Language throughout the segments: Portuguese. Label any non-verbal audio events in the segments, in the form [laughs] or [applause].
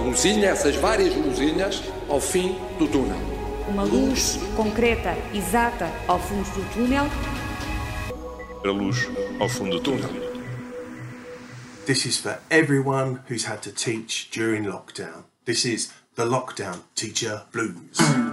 luzinha, essas várias luzinhas, ao fim do túnel. Uma luz concreta, exata, ao fundo do túnel. A luz ao fundo do túnel. This is for everyone who's had to teach during lockdown. This is the Lockdown Teacher Blues.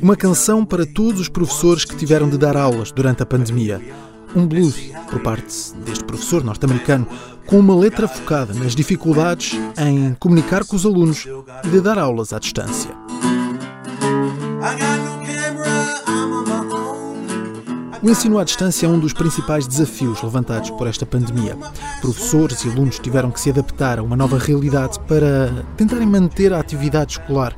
Uma canção para todos os professores que tiveram de dar aulas durante a pandemia. Um blues por parte deste professor norte-americano, com uma letra focada nas dificuldades em comunicar com os alunos e de dar aulas à distância. O ensino à distância é um dos principais desafios levantados por esta pandemia. Professores e alunos tiveram que se adaptar a uma nova realidade para tentarem manter a atividade escolar.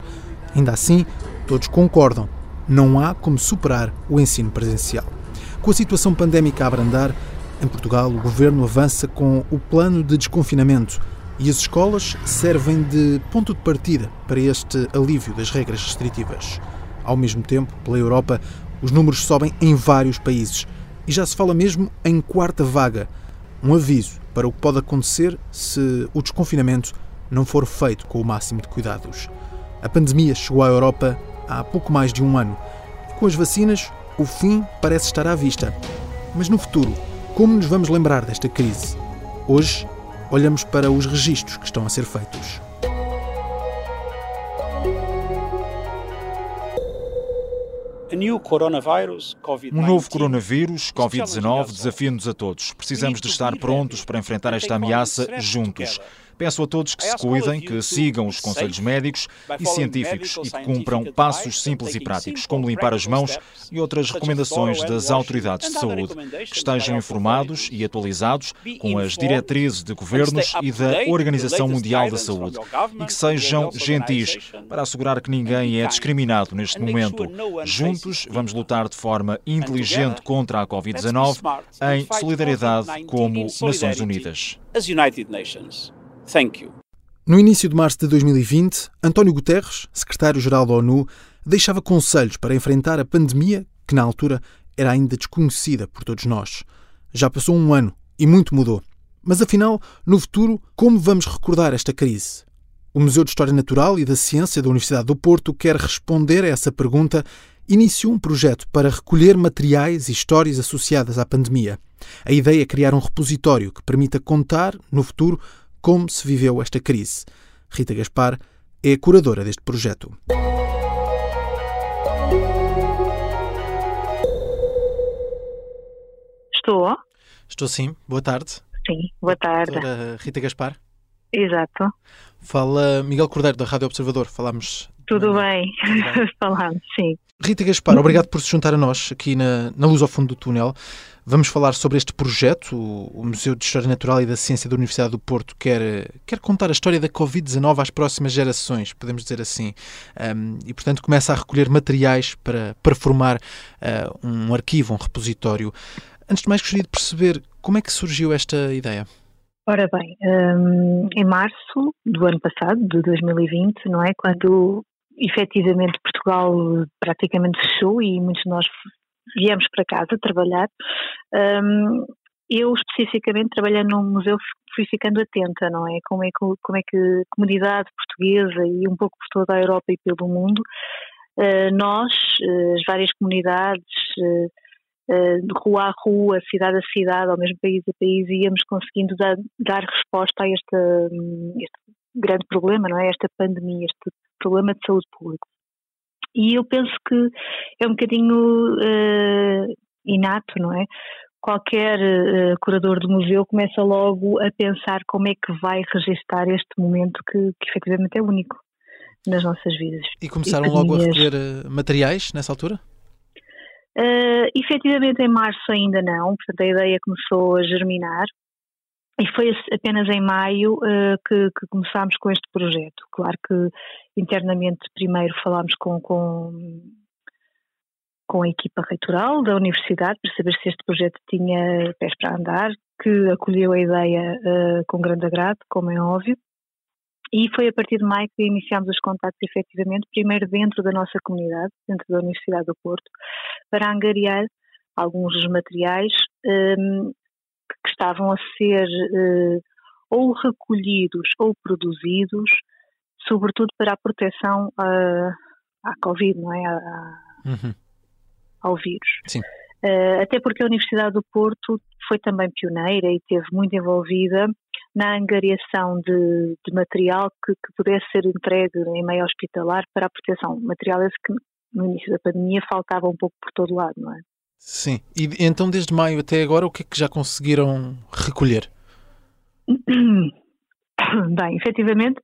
Ainda assim, todos concordam, não há como superar o ensino presencial. Com a situação pandémica a abrandar, em Portugal o governo avança com o plano de desconfinamento e as escolas servem de ponto de partida para este alívio das regras restritivas. Ao mesmo tempo, pela Europa, os números sobem em vários países e já se fala mesmo em quarta vaga. Um aviso para o que pode acontecer se o desconfinamento não for feito com o máximo de cuidados. A pandemia chegou à Europa há pouco mais de um ano. Com as vacinas, o fim parece estar à vista. Mas no futuro, como nos vamos lembrar desta crise? Hoje, olhamos para os registros que estão a ser feitos. Um novo coronavírus, Covid-19, desafia-nos a todos. Precisamos de estar prontos para enfrentar esta ameaça juntos. Peço a todos que se cuidem, que sigam os conselhos médicos e científicos e que cumpram passos simples e práticos, como limpar as mãos e outras recomendações das autoridades de saúde. Que estejam informados e atualizados com as diretrizes de governos e da Organização Mundial da Saúde. e que sejam gentis para assegurar que ninguém é discriminado neste momento. Juntos vamos lutar de forma inteligente contra a Covid-19 em solidariedade como Nações Unidas. Thank you. No início de março de 2020, António Guterres, secretário-geral da ONU, deixava conselhos para enfrentar a pandemia que, na altura, era ainda desconhecida por todos nós. Já passou um ano e muito mudou. Mas afinal, no futuro, como vamos recordar esta crise? O Museu de História Natural e da Ciência da Universidade do Porto quer responder a essa pergunta iniciou um projeto para recolher materiais e histórias associadas à pandemia. A ideia é criar um repositório que permita contar, no futuro, como se viveu esta crise. Rita Gaspar é a curadora deste projeto. Estou? Estou sim. Boa tarde. Sim, boa tarde. Doutora Rita Gaspar. Exato. Fala Miguel Cordeiro, da Rádio Observador. Falámos. Tudo bem. [laughs] Falamos, sim. Rita Gaspar, obrigado por se juntar a nós aqui na, na Luz ao Fundo do Túnel. Vamos falar sobre este projeto. O, o Museu de História Natural e da Ciência da Universidade do Porto quer, quer contar a história da Covid-19 às próximas gerações, podemos dizer assim. Um, e, portanto, começa a recolher materiais para, para formar uh, um arquivo, um repositório. Antes de mais, gostaria de perceber como é que surgiu esta ideia. Ora bem, um, em março do ano passado, de 2020, não é? Quando efetivamente Portugal praticamente fechou e muitos de nós viemos para casa trabalhar, um, eu especificamente trabalhando num museu fui ficando atenta, não é? Como é que, como é que a comunidade portuguesa e um pouco por toda a Europa e pelo mundo, uh, nós, uh, as várias comunidades, de rua a rua, cidade a cidade, ao mesmo país a país, íamos conseguindo dar, dar resposta a este, este grande problema, não é? Esta pandemia, este problema de saúde pública. E eu penso que é um bocadinho uh, inato, não é? Qualquer uh, curador do museu começa logo a pensar como é que vai registar este momento que, que efetivamente é único nas nossas vidas. E começaram e logo a recolher uh, materiais nessa altura? Uh, efetivamente em março ainda não, portanto a ideia começou a germinar e foi apenas em maio uh, que, que, começámos com este projeto. Claro que internamente primeiro falámos com, com, com a equipa reitoral da universidade para saber se este projeto tinha pés para andar, que acolheu a ideia uh, com grande agrado, como é óbvio. e foi a partir de maio que iniciámos os contactos efetivamente, primeiro dentro da nossa comunidade, dentro da Universidade do Porto, para angariar alguns dos materiais um, que estavam a ser uh, ou recolhidos ou produzidos, sobretudo para a proteção uh, à Covid, não é? A, uhum. Ao vírus. Sim. Uh, até porque a Universidade do Porto foi também pioneira e esteve muito envolvida na angariação de, de material que, que, pudesse ser entregue em meio hospitalar para a proteção. Material esse que no início da pandemia faltava um pouco por todo lado, não é? Sim. E então desde maio até agora o que é que já conseguiram recolher? [coughs] Bem, efetivamente,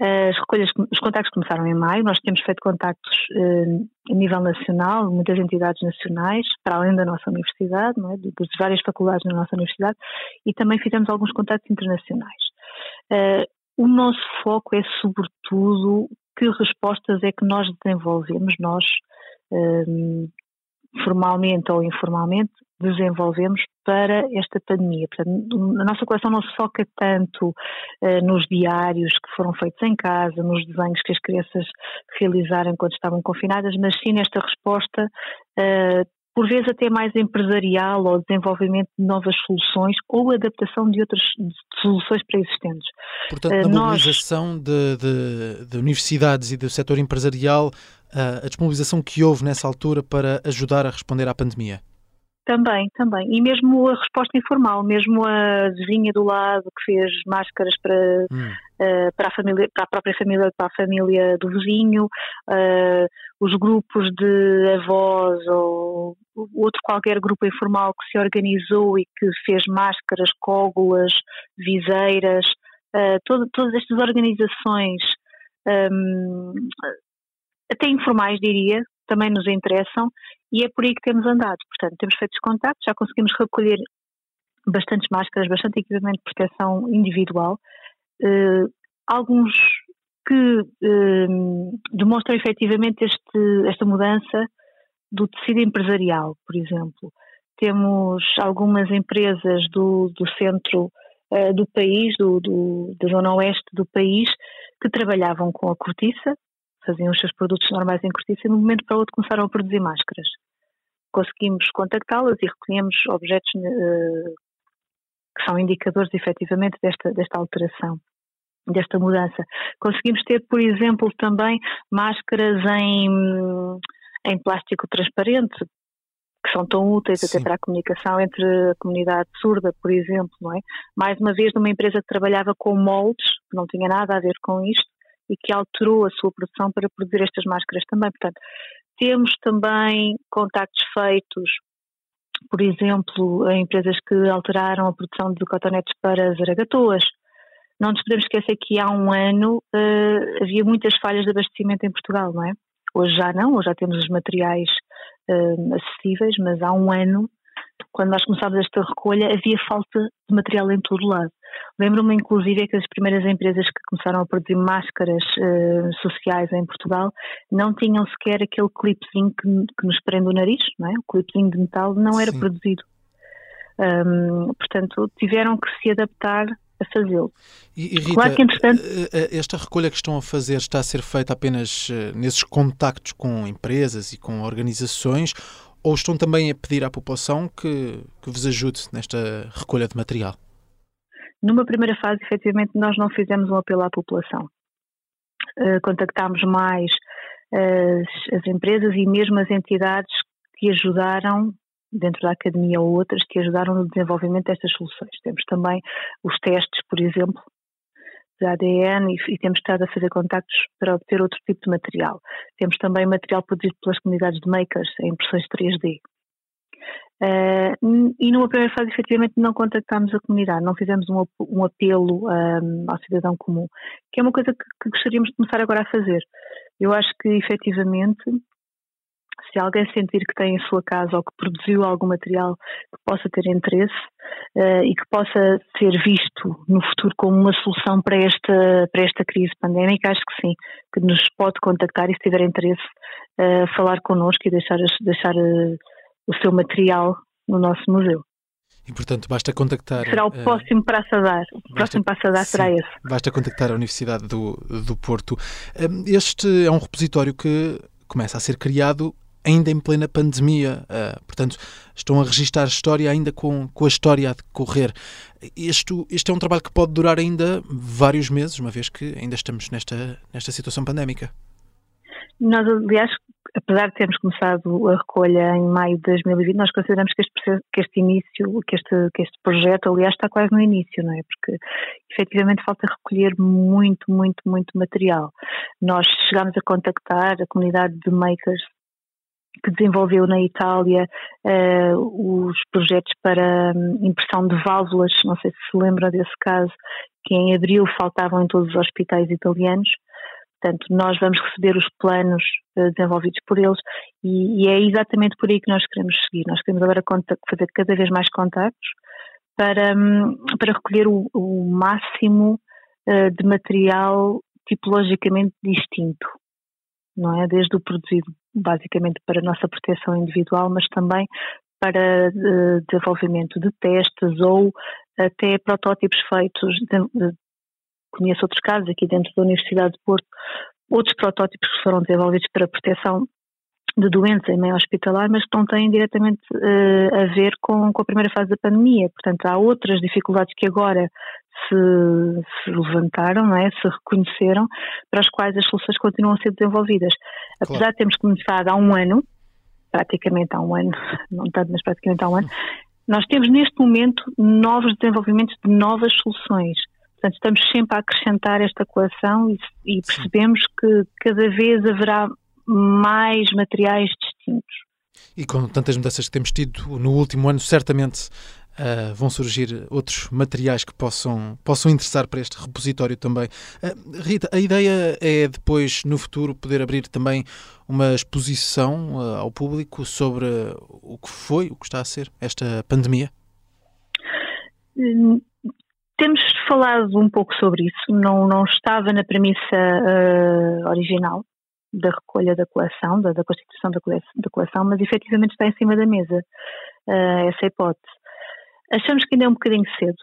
as recolhas, os contactos começaram em maio, nós temos feito contactos eh, a nível nacional, muitas entidades nacionais, para além da nossa universidade, não é? de várias faculdades na nossa universidade, e também fizemos alguns contactos internacionais. Eh, o nosso foco é, sobretudo, que respostas é que nós desenvolvemos, nós, eh, formalmente ou informalmente, desenvolvemos para esta pandemia. Portanto, a nossa coleção não se foca tanto uh, nos diários que foram feitos em casa, nos desenhos que as crianças realizaram enquanto estavam confinadas, mas sim nesta resposta uh, por vezes até mais empresarial ou desenvolvimento de novas soluções ou adaptação de outras soluções pré-existentes. Portanto, na uh, mobilização nós... de, de, de, universidades e do setor empresarial, uh, a disponibilização que houve nessa altura para ajudar a responder à pandemia? Também, também. E mesmo a resposta informal, mesmo a vizinha do lado que fez máscaras para, hum. uh, para, a, família, para a própria família, para a família do vizinho, uh, os grupos de avós ou outro qualquer grupo informal que se organizou e que fez máscaras, cógulas, viseiras, uh, todo, todas estas organizações, um, até informais diria, também nos interessam e é por aí que temos andado. Portanto, temos feito os contactos, já conseguimos recolher bastantes máscaras, bastante equipamento de proteção individual, uh, alguns que uh, demonstram efetivamente este, esta mudança do tecido empresarial, por exemplo. Temos algumas empresas do, do centro uh, do país, do, do, da zona oeste do país, que trabalhavam com a cortiça, faziam os seus produtos normais em cortiça e de um momento para o outro começaram a produzir máscaras. Conseguimos contactá-las e recolhemos objetos uh, que são indicadores efetivamente desta, desta alteração, desta mudança. Conseguimos ter, por exemplo, também máscaras em, em plástico transparente, que são tão úteis Sim. até para a comunicação entre a comunidade surda, por exemplo, não é? Mais uma vez, numa empresa que trabalhava com moldes, que não tinha nada a ver com isto, e que alterou a sua produção para produzir estas máscaras também. Portanto, temos também contactos feitos, por exemplo, em empresas que alteraram a produção de cotonetes para zaragatoas. Não nos podemos esquecer que há um ano uh, havia muitas falhas de abastecimento em Portugal, não é? Hoje já não, hoje já temos os materiais uh, acessíveis, mas há um ano, quando nós começámos esta recolha, havia falta de material em todo lado. Lembro-me, inclusive, que as primeiras empresas que começaram a produzir máscaras uh, sociais em Portugal não tinham sequer aquele clipezinho que, que, nos prende o nariz, não é? O clipezinho de metal não era Sim. produzido. Um, portanto, tiveram que se adaptar a fazê-lo. E, e Rita, claro que, entretanto... Eh, eh, esta recolha que estão a fazer está a ser feita apenas nesses contactos com empresas e com organizações ou estão também a pedir à população que, que vos ajude nesta recolha de material? Numa primeira fase, efetivamente, nós não fizemos um apelo à população. Contactámos mais as, as, empresas e mesmo as entidades que ajudaram, dentro da academia ou outras, que ajudaram no desenvolvimento destas soluções. Temos também os testes, por exemplo, de ADN e, e, temos estado a fazer contactos para obter outro tipo de material. Temos também material produzido pelas comunidades de makers em impressões 3D. Uh, e numa primeira fase, efetivamente, não contactámos a comunidade, não fizemos um, um apelo um, ao cidadão comum, que é uma coisa que, que, gostaríamos de começar agora a fazer. Eu acho que, efetivamente, se alguém sentir que tem em sua casa ou que produziu algum material que possa ter interesse uh, e que possa ser visto no futuro como uma solução para esta, para esta crise pandémica, acho que sim, que nos pode contactar e se tiver interesse, uh, falar connosco e deixar, deixar uh, o seu material no nosso museu. E, portanto, basta contactar. Será o uh, próximo passo a dar. O basta, próximo passo a dar será esse. Basta contactar a Universidade do, do Porto. Este é um repositório que começa a ser criado ainda em plena pandemia. Uh, portanto, estão a registar a história ainda com, com a história a decorrer. Isto, este é um trabalho que pode durar ainda vários meses, uma vez que ainda estamos nesta, nesta situação pandémica. Nós, aliás, apesar de termos começado a recolha em maio de 2020, nós consideramos que este, que este início, que este, que este projeto, aliás, está quase no início, não é? Porque efetivamente falta recolher muito, muito, muito material. Nós chegámos a contactar a comunidade de makers que desenvolveu na Itália uh, os projetos para um, impressão de válvulas, não sei se se lembra desse caso, que em abril faltavam em todos os hospitais italianos. Portanto, nós vamos receber os planos uh, desenvolvidos por eles e, e, é exatamente por aí que nós queremos seguir. Nós queremos agora fazer cada vez mais contactos para, um, para recolher o, o máximo uh, de material tipologicamente distinto, não é? Desde o produzido basicamente para a nossa proteção individual, mas também para uh, desenvolvimento de testes ou até protótipos feitos. De, de, conheço outros casos aqui dentro da Universidade de Porto, outros protótipos que foram desenvolvidos para proteção de doenças em meio hospitalar, mas que não têm diretamente uh, a ver com, com, a primeira fase da pandemia. Portanto, há outras dificuldades que agora se, se, levantaram, não é? se reconheceram, para as quais as soluções continuam a ser desenvolvidas. Apesar claro. de termos começado há um ano, praticamente há um ano, [laughs] não tanto, mas praticamente há um ano, nós temos neste momento novos desenvolvimentos de novas soluções. Portanto, estamos sempre a acrescentar esta coleção e, e percebemos que cada vez haverá mais materiais distintos. E com tantas mudanças que temos tido no último ano, certamente uh, vão surgir outros materiais que possam, possam interessar para este repositório também. Uh, Rita, a ideia é depois, no futuro, poder abrir também uma exposição uh, ao público sobre o que foi, o que está a ser esta pandemia? Hum, temos falado um pouco sobre isso, não, não estava na premissa original, da recolha da coleção, da, da constituição da coleção, da coleção, mas efetivamente está em cima da mesa essa hipótese. Achamos que ainda é um bocadinho cedo.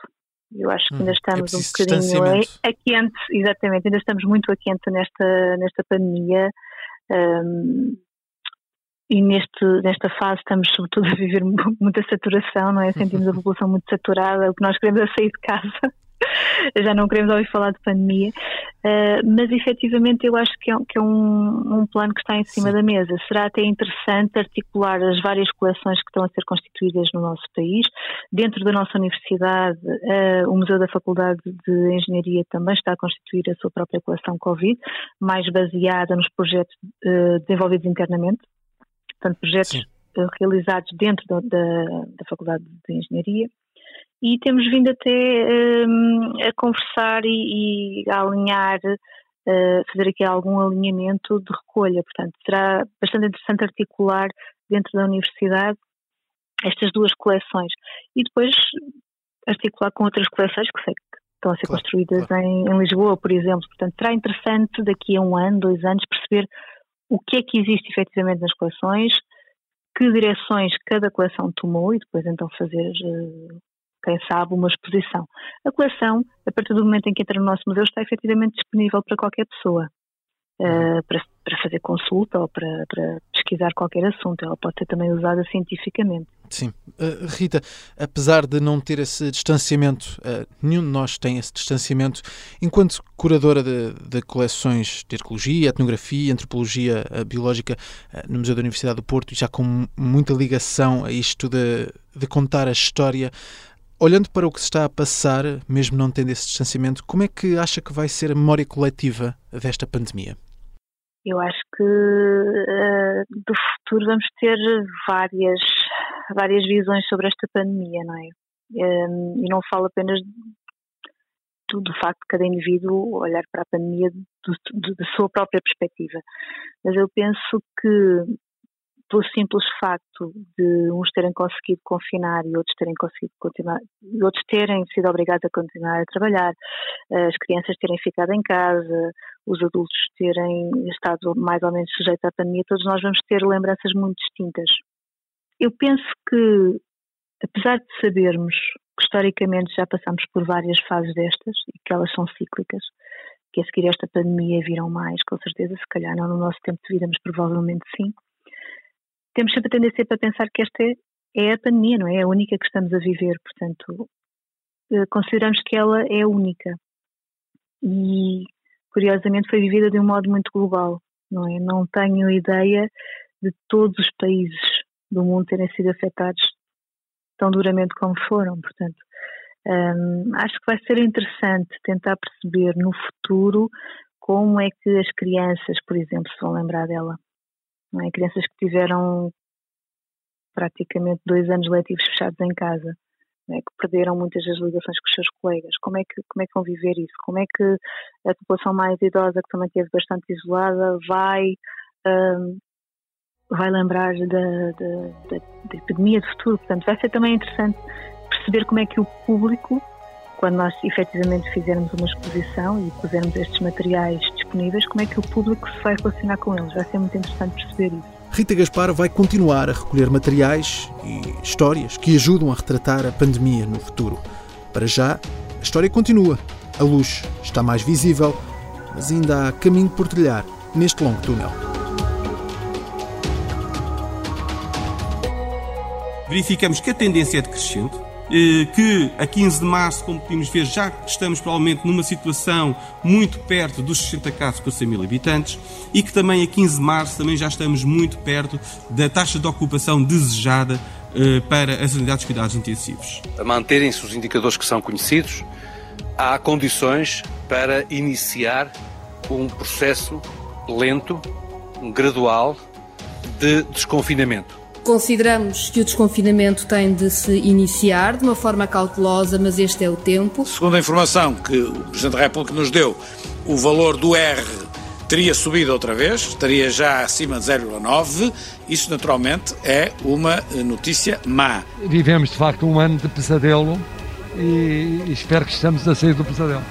Eu acho que ainda hum, estamos é um bocadinho a, quente, exatamente, ainda estamos muito a quente nesta, nesta pandemia. Um, e neste, nesta fase estamos sobretudo [laughs] a viver muita saturação, não é? Sentimos a [laughs] população muito saturada, o que nós queremos é sair de casa [laughs] já não queremos ouvir falar de pandemia, uh, mas efetivamente eu acho que é, que é um, um, plano que está em cima Sim. da mesa. Será até interessante articular as várias coleções que estão a ser constituídas no nosso país. Dentro da nossa universidade, uh, o Museu da Faculdade de Engenharia também está a constituir a sua própria coleção Covid, mais baseada nos projetos uh, desenvolvidos internamente, portanto, projetos Sim. realizados dentro da, da, da Faculdade de Engenharia e temos vindo até um, a conversar e, e a alinhar, uh, fazer aqui algum alinhamento de recolha. Portanto, será bastante interessante articular dentro da universidade estas duas coleções e depois articular com outras coleções que sei que estão a ser claro, construídas claro. Em, em, Lisboa, por exemplo. Portanto, será interessante daqui a um ano, dois anos, perceber o que é que existe efetivamente nas coleções, que direções cada coleção tomou e depois então fazer uh, quem sabe, uma exposição. A coleção, a partir do momento em que entra no nosso museu, está efetivamente disponível para qualquer pessoa. Uh, para, para, fazer consulta ou para, para, pesquisar qualquer assunto. Ela pode ser também usada cientificamente. Sim. Uh, Rita, apesar de não ter esse distanciamento, uh, nenhum de nós tem esse distanciamento, enquanto curadora de, de coleções de arqueologia, etnografia, antropologia biológica no Museu da Universidade do Porto, e já com muita ligação a isto de, de contar a história, Olhando para o que se está a passar, mesmo não tendo esse distanciamento, como é que acha que vai ser a memória coletiva desta pandemia? Eu acho que uh, do futuro vamos ter várias, várias visões sobre esta pandemia, não é? Um, e não falo apenas do, do, facto de cada indivíduo olhar para a pandemia da sua própria perspectiva, mas eu penso que pelo simples facto de uns terem conseguido confinar e outros terem conseguido continuar, outros terem sido obrigados a continuar a trabalhar, as crianças terem ficado em casa, os adultos terem estado mais ou menos sujeitos à pandemia, todos nós vamos ter lembranças muito distintas. Eu penso que apesar de sabermos que historicamente já passamos por várias fases destas e que elas são cíclicas, que a seguir esta pandemia viram mais, com certeza, se calhar não no nosso tempo de vida, mas provavelmente sim. Temos sempre a tendência para pensar que esta é, a pandemia, não é? É a única que estamos a viver, portanto, eh, consideramos que ela é única. E, curiosamente, foi vivida de um modo muito global, não é? Não tenho ideia de todos os países do mundo terem sido afetados tão duramente como foram, portanto, um, acho que vai ser interessante tentar perceber no futuro como é que as crianças, por exemplo, se vão lembrar dela. Não é? Crianças que tiveram praticamente dois anos letivos fechados em casa, é? que perderam muitas das ligações com os seus colegas. Como é, que, como é que vão viver isso? Como é que a população mais idosa, que também esteve bastante isolada, vai, um, vai lembrar da, da, da, epidemia do futuro? Portanto, vai ser também interessante perceber como é que o público, quando nós efetivamente fizermos uma exposição e pusermos estes materiais disponíveis, como é que o público se vai relacionar com eles. Vai ser muito interessante perceber isso. Rita Gaspar vai continuar a recolher materiais e histórias que ajudam a retratar a pandemia no futuro. Para já, a história continua. A luz está mais visível, mas ainda há caminho por trilhar neste longo túnel. Verificamos que a tendência é decrescente, que a 15 de março, como podemos ver, já estamos provavelmente numa situação muito perto dos 60 casos por 100 mil habitantes e que também a 15 de março também já estamos muito perto da taxa de ocupação desejada eh, para as unidades de cuidados intensivos. A manterem-se os indicadores que são conhecidos, há condições para iniciar um processo lento, gradual, de desconfinamento. Consideramos que o desconfinamento tem de se iniciar de uma forma cautelosa, mas este é o tempo. Segundo a informação que o Presidente da República nos deu, o valor do R teria subido outra vez, estaria já acima de 0,9. Isso, naturalmente, é uma notícia má. Vivemos, de facto, um ano de pesadelo e espero que estamos a sair do pesadelo.